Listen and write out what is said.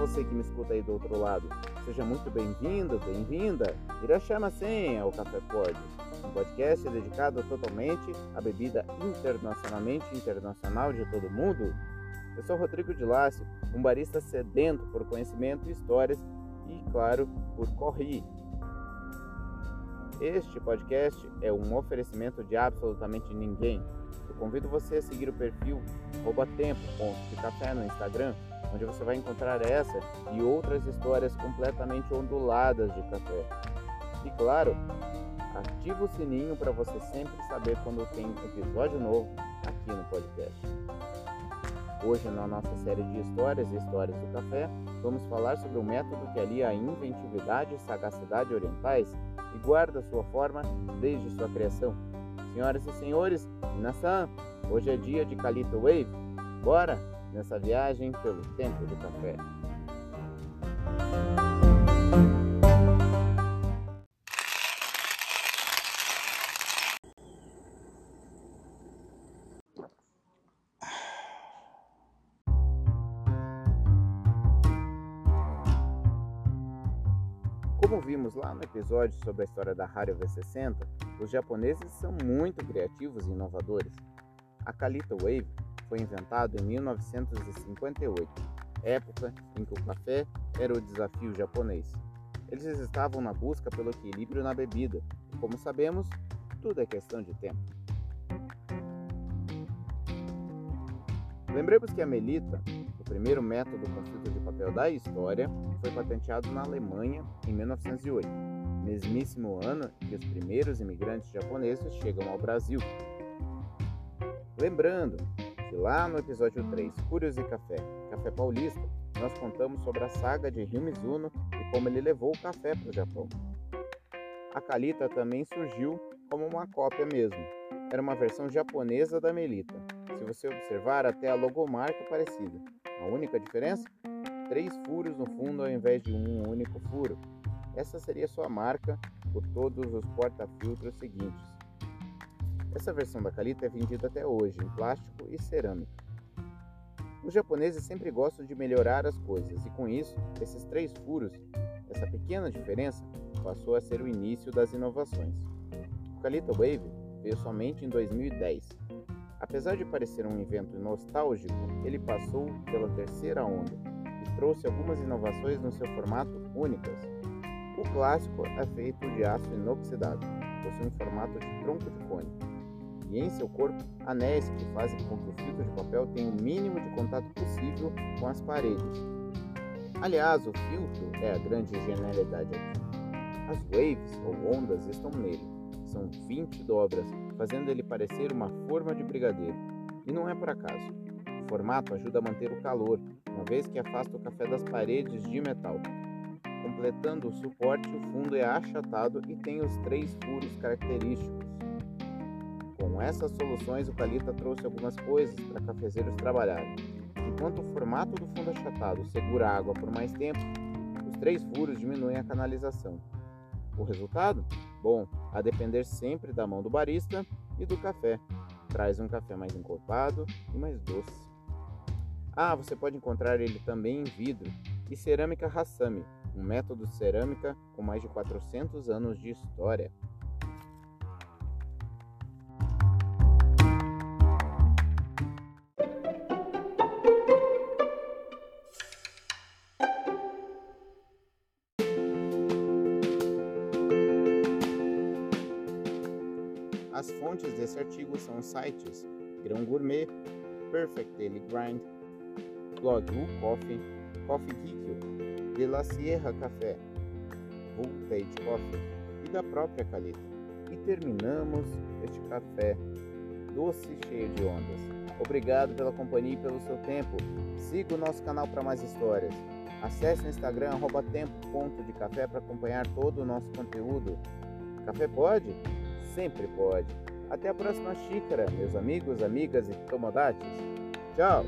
você que me escuta aí do outro lado. Seja muito bem-vindo, bem-vinda. Irachama-sen ao Café Pod, um podcast dedicado totalmente à bebida internacionalmente internacional de todo mundo. Eu sou Rodrigo de Lácio, um barista sedento por conhecimento e histórias e, claro, por corri. Este podcast é um oferecimento de absolutamente ninguém. Eu convido você a seguir o perfil tempo.café no Instagram, onde você vai encontrar essa e outras histórias completamente onduladas de café. E claro, ativa o sininho para você sempre saber quando tem episódio novo aqui no podcast. Hoje, na nossa série de histórias e histórias do café, vamos falar sobre um método que alia a inventividade e sagacidade orientais e guarda sua forma desde sua criação. Senhoras e senhores, Nassan, hoje é dia de Calito Wave. Bora nessa viagem pelo tempo do café. Como vimos lá no episódio sobre a história da Rádio V60, os japoneses são muito criativos e inovadores. A Kalita Wave foi inventado em 1958, época em que o café era o desafio japonês. Eles estavam na busca pelo equilíbrio na bebida, e como sabemos, tudo é questão de tempo. Lembremos que a melita, o primeiro método com filtro de papel da história, foi patenteado na Alemanha em 1908, mesmíssimo ano que os primeiros imigrantes japoneses chegam ao Brasil. Lembrando que lá no episódio 3, Curios e Café, Café Paulista, nós contamos sobre a saga de Ryo Mizuno e como ele levou o café para o Japão. A Kalita também surgiu como uma cópia mesmo. Era uma versão japonesa da Melita, se você observar, até a logomarca é parecida. A única diferença? Três furos no fundo ao invés de um único furo. Essa seria sua marca por todos os porta-filtros seguintes. Essa versão da Kalita é vendida até hoje em plástico e cerâmica. Os japoneses sempre gostam de melhorar as coisas e com isso, esses três furos, essa pequena diferença, passou a ser o início das inovações. O Kalita Wave veio somente em 2010 Apesar de parecer um evento nostálgico, ele passou pela terceira onda e trouxe algumas inovações no seu formato únicas. O clássico é feito de aço inoxidável, possui um formato de tronco de cone, e em seu corpo anéis que fazem com que o filtro de papel tenha o mínimo de contato possível com as paredes. Aliás, o filtro é a grande genialidade aqui. As waves ou ondas estão nele, são 20 dobras, fazendo ele parecer uma forma de brigadeiro. E não é por acaso. O formato ajuda a manter o calor, uma vez que afasta o café das paredes de metal. Completando o suporte, o fundo é achatado e tem os três furos característicos. Com essas soluções, o Calita trouxe algumas coisas para cafezeiros trabalharem. Enquanto o formato do fundo achatado segura a água por mais tempo, os três furos diminuem a canalização. O resultado? Bom, a depender sempre da mão do barista e do café. Traz um café mais encorpado e mais doce. Ah, você pode encontrar ele também em vidro e cerâmica Hassami, um método de cerâmica com mais de 400 anos de história. As fontes desse artigo são os sites Grão Gourmet, Perfect Daily Grind, Blog U Coffee, Coffee Geek, De La Sierra Café, Voltage Coffee e da própria Calita. E terminamos este café doce cheio de ondas. Obrigado pela companhia e pelo seu tempo. Siga o nosso canal para mais histórias. Acesse o Instagram tempo.de para acompanhar todo o nosso conteúdo. Café pode? Sempre pode. Até a próxima xícara, meus amigos, amigas e tomodates. Tchau!